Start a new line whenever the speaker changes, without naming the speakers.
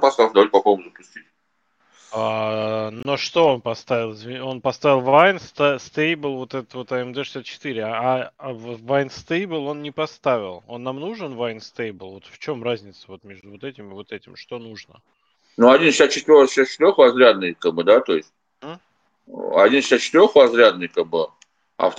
поставь, давайте попробуем запустить.
А, но что он поставил? Он поставил Wine Stable, вот этот вот AMD 64, а, а Wine Stable он не поставил. Он нам нужен Wine Stable? Вот в чем разница вот между вот этим и вот этим? Что нужно?
Ну, 1.64 64 возрядный, как бы, да, то есть. 1.64 возрядный, как бы,